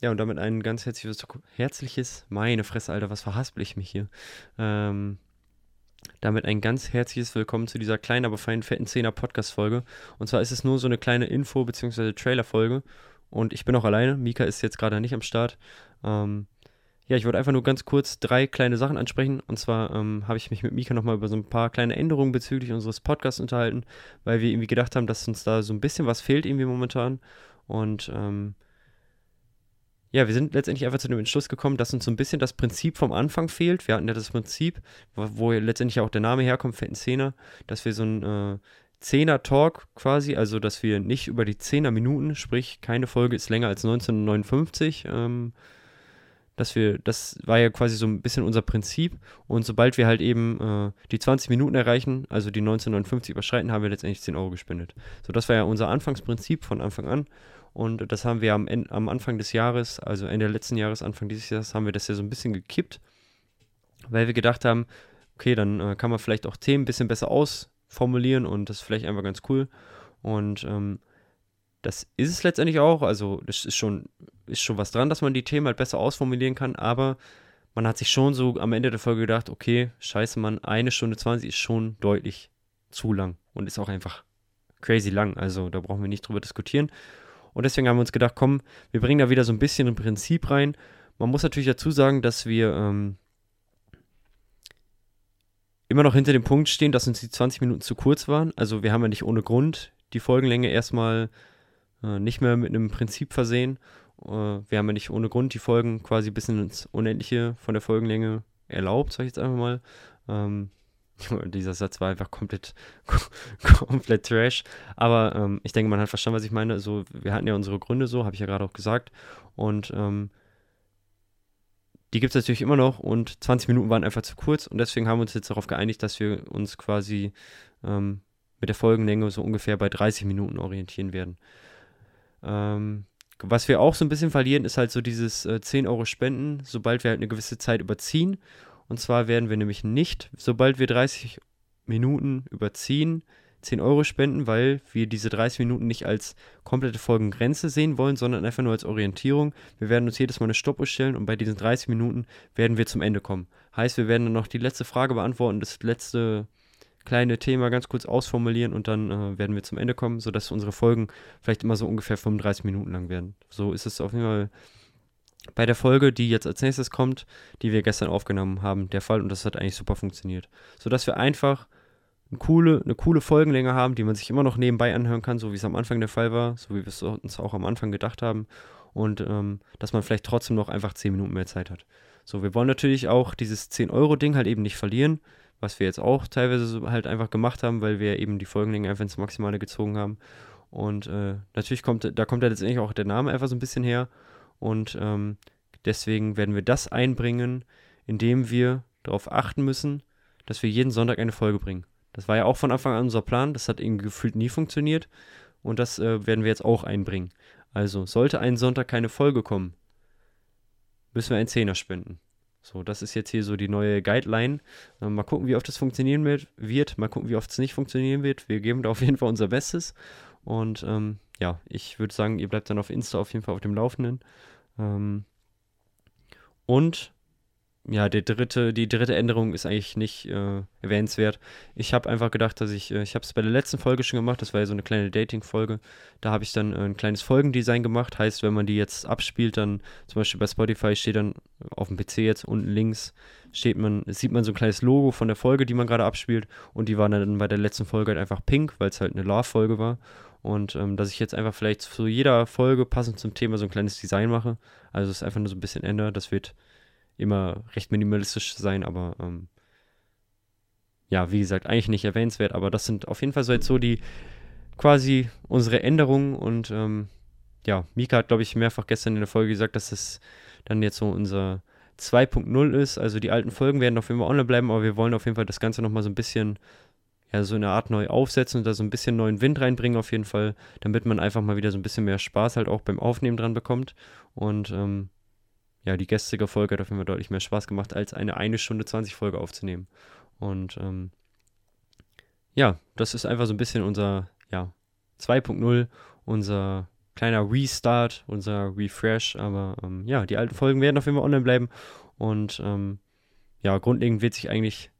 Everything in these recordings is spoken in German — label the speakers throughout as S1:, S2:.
S1: ja, und damit ein ganz herzliches, herzliches, meine Fresse, Alter, was verhaspel ich mich hier? Ähm, damit ein ganz herzliches Willkommen zu dieser kleinen, aber feinen, fetten Zehner Podcast-Folge. Und zwar ist es nur so eine kleine Info- bzw. Trailer-Folge. Und ich bin auch alleine. Mika ist jetzt gerade nicht am Start. Ähm, ja, ich wollte einfach nur ganz kurz drei kleine Sachen ansprechen. Und zwar ähm, habe ich mich mit Mika nochmal über so ein paar kleine Änderungen bezüglich unseres Podcasts unterhalten, weil wir irgendwie gedacht haben, dass uns da so ein bisschen was fehlt irgendwie momentan. Und ähm, ja, wir sind letztendlich einfach zu dem Entschluss gekommen, dass uns so ein bisschen das Prinzip vom Anfang fehlt. Wir hatten ja das Prinzip, wo, wo letztendlich auch der Name herkommt, fetten Zehner, dass wir so ein äh, Zehner-Talk quasi, also dass wir nicht über die Zehner-Minuten, sprich keine Folge ist länger als 1959, ähm, dass wir, das war ja quasi so ein bisschen unser Prinzip und sobald wir halt eben äh, die 20 Minuten erreichen, also die 1959 überschreiten, haben wir letztendlich 10 Euro gespendet. So, das war ja unser Anfangsprinzip von Anfang an und das haben wir am, am Anfang des Jahres, also Ende letzten Jahres, Anfang dieses Jahres, haben wir das ja so ein bisschen gekippt, weil wir gedacht haben, okay, dann äh, kann man vielleicht auch Themen ein bisschen besser ausformulieren und das ist vielleicht einfach ganz cool. Und ähm, das ist es letztendlich auch. Also, das ist schon, ist schon was dran, dass man die Themen halt besser ausformulieren kann, aber man hat sich schon so am Ende der Folge gedacht, okay, scheiße, Mann, eine Stunde 20 ist schon deutlich zu lang und ist auch einfach crazy lang. Also, da brauchen wir nicht drüber diskutieren. Und deswegen haben wir uns gedacht, komm, wir bringen da wieder so ein bisschen ein Prinzip rein. Man muss natürlich dazu sagen, dass wir ähm, immer noch hinter dem Punkt stehen, dass uns die 20 Minuten zu kurz waren. Also wir haben ja nicht ohne Grund die Folgenlänge erstmal äh, nicht mehr mit einem Prinzip versehen. Äh, wir haben ja nicht ohne Grund die Folgen quasi bis ins Unendliche von der Folgenlänge erlaubt, sag ich jetzt einfach mal. Ähm, dieser Satz war einfach komplett, komplett trash. Aber ähm, ich denke, man hat verstanden, was ich meine. Also, wir hatten ja unsere Gründe so, habe ich ja gerade auch gesagt. Und ähm, die gibt es natürlich immer noch und 20 Minuten waren einfach zu kurz und deswegen haben wir uns jetzt darauf geeinigt, dass wir uns quasi ähm, mit der Folgenlänge so ungefähr bei 30 Minuten orientieren werden. Ähm, was wir auch so ein bisschen verlieren, ist halt so dieses äh, 10 Euro Spenden, sobald wir halt eine gewisse Zeit überziehen und zwar werden wir nämlich nicht, sobald wir 30 Minuten überziehen, 10 Euro spenden, weil wir diese 30 Minuten nicht als komplette Folgengrenze sehen wollen, sondern einfach nur als Orientierung. Wir werden uns jedes Mal eine Stoppuhr stellen und bei diesen 30 Minuten werden wir zum Ende kommen. Heißt, wir werden dann noch die letzte Frage beantworten, das letzte kleine Thema ganz kurz ausformulieren und dann äh, werden wir zum Ende kommen, sodass unsere Folgen vielleicht immer so ungefähr 35 Minuten lang werden. So ist es auf jeden Fall bei der Folge, die jetzt als nächstes kommt, die wir gestern aufgenommen haben, der Fall und das hat eigentlich super funktioniert. Sodass wir einfach eine coole, eine coole Folgenlänge haben, die man sich immer noch nebenbei anhören kann, so wie es am Anfang der Fall war, so wie wir es uns auch am Anfang gedacht haben und ähm, dass man vielleicht trotzdem noch einfach 10 Minuten mehr Zeit hat. So, wir wollen natürlich auch dieses 10-Euro-Ding halt eben nicht verlieren, was wir jetzt auch teilweise halt einfach gemacht haben, weil wir eben die Folgenlänge einfach ins Maximale gezogen haben. Und äh, natürlich kommt, da kommt ja letztendlich auch der Name einfach so ein bisschen her. Und ähm, deswegen werden wir das einbringen, indem wir darauf achten müssen, dass wir jeden Sonntag eine Folge bringen. Das war ja auch von Anfang an unser Plan. Das hat irgendwie gefühlt nie funktioniert. Und das äh, werden wir jetzt auch einbringen. Also, sollte ein Sonntag keine Folge kommen, müssen wir einen Zehner spenden. So, das ist jetzt hier so die neue Guideline. Äh, mal gucken, wie oft das funktionieren wird. Mal gucken, wie oft es nicht funktionieren wird. Wir geben da auf jeden Fall unser Bestes. Und ähm, ja, ich würde sagen, ihr bleibt dann auf Insta auf jeden Fall auf dem Laufenden. Ähm, und ja, der dritte, die dritte Änderung ist eigentlich nicht äh, erwähnenswert. Ich habe einfach gedacht, dass ich, äh, ich habe es bei der letzten Folge schon gemacht, das war ja so eine kleine Dating-Folge. Da habe ich dann äh, ein kleines Folgendesign gemacht. Heißt, wenn man die jetzt abspielt, dann zum Beispiel bei Spotify steht dann auf dem PC jetzt unten links, steht man, sieht man so ein kleines Logo von der Folge, die man gerade abspielt. Und die war dann bei der letzten Folge halt einfach pink, weil es halt eine Love-Folge war. Und ähm, dass ich jetzt einfach vielleicht zu jeder Folge passend zum Thema so ein kleines Design mache. Also es einfach nur so ein bisschen ändert. Das wird immer recht minimalistisch sein, aber ähm, ja, wie gesagt, eigentlich nicht erwähnenswert. Aber das sind auf jeden Fall so jetzt so die quasi unsere Änderungen. Und ähm, ja, Mika hat, glaube ich, mehrfach gestern in der Folge gesagt, dass es dann jetzt so unser 2.0 ist. Also die alten Folgen werden auf jeden Fall online bleiben, aber wir wollen auf jeden Fall das Ganze nochmal so ein bisschen ja, so eine Art neu aufsetzen und da so ein bisschen neuen Wind reinbringen auf jeden Fall, damit man einfach mal wieder so ein bisschen mehr Spaß halt auch beim Aufnehmen dran bekommt. Und ähm, ja, die gestrige Folge hat auf jeden Fall deutlich mehr Spaß gemacht, als eine 1 Stunde 20 Folge aufzunehmen. Und ähm, ja, das ist einfach so ein bisschen unser, ja, 2.0, unser kleiner Restart, unser Refresh. Aber ähm, ja, die alten Folgen werden auf jeden Fall online bleiben. Und ähm, ja, grundlegend wird sich eigentlich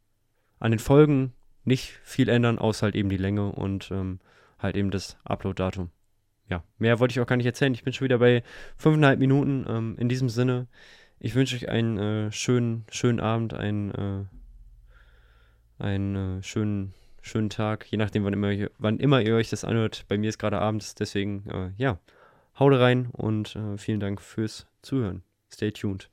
S1: an den Folgen nicht viel ändern, außer halt eben die Länge und ähm, halt eben das Upload-Datum. Ja, mehr wollte ich auch gar nicht erzählen. Ich bin schon wieder bei fünfeinhalb Minuten. Ähm, in diesem Sinne, ich wünsche euch einen äh, schönen, schönen Abend, einen, äh, einen äh, schönen, schönen Tag, je nachdem, wann immer, wann immer ihr euch das anhört. Bei mir ist gerade abends, deswegen, äh, ja, haut rein und äh, vielen Dank fürs Zuhören. Stay tuned.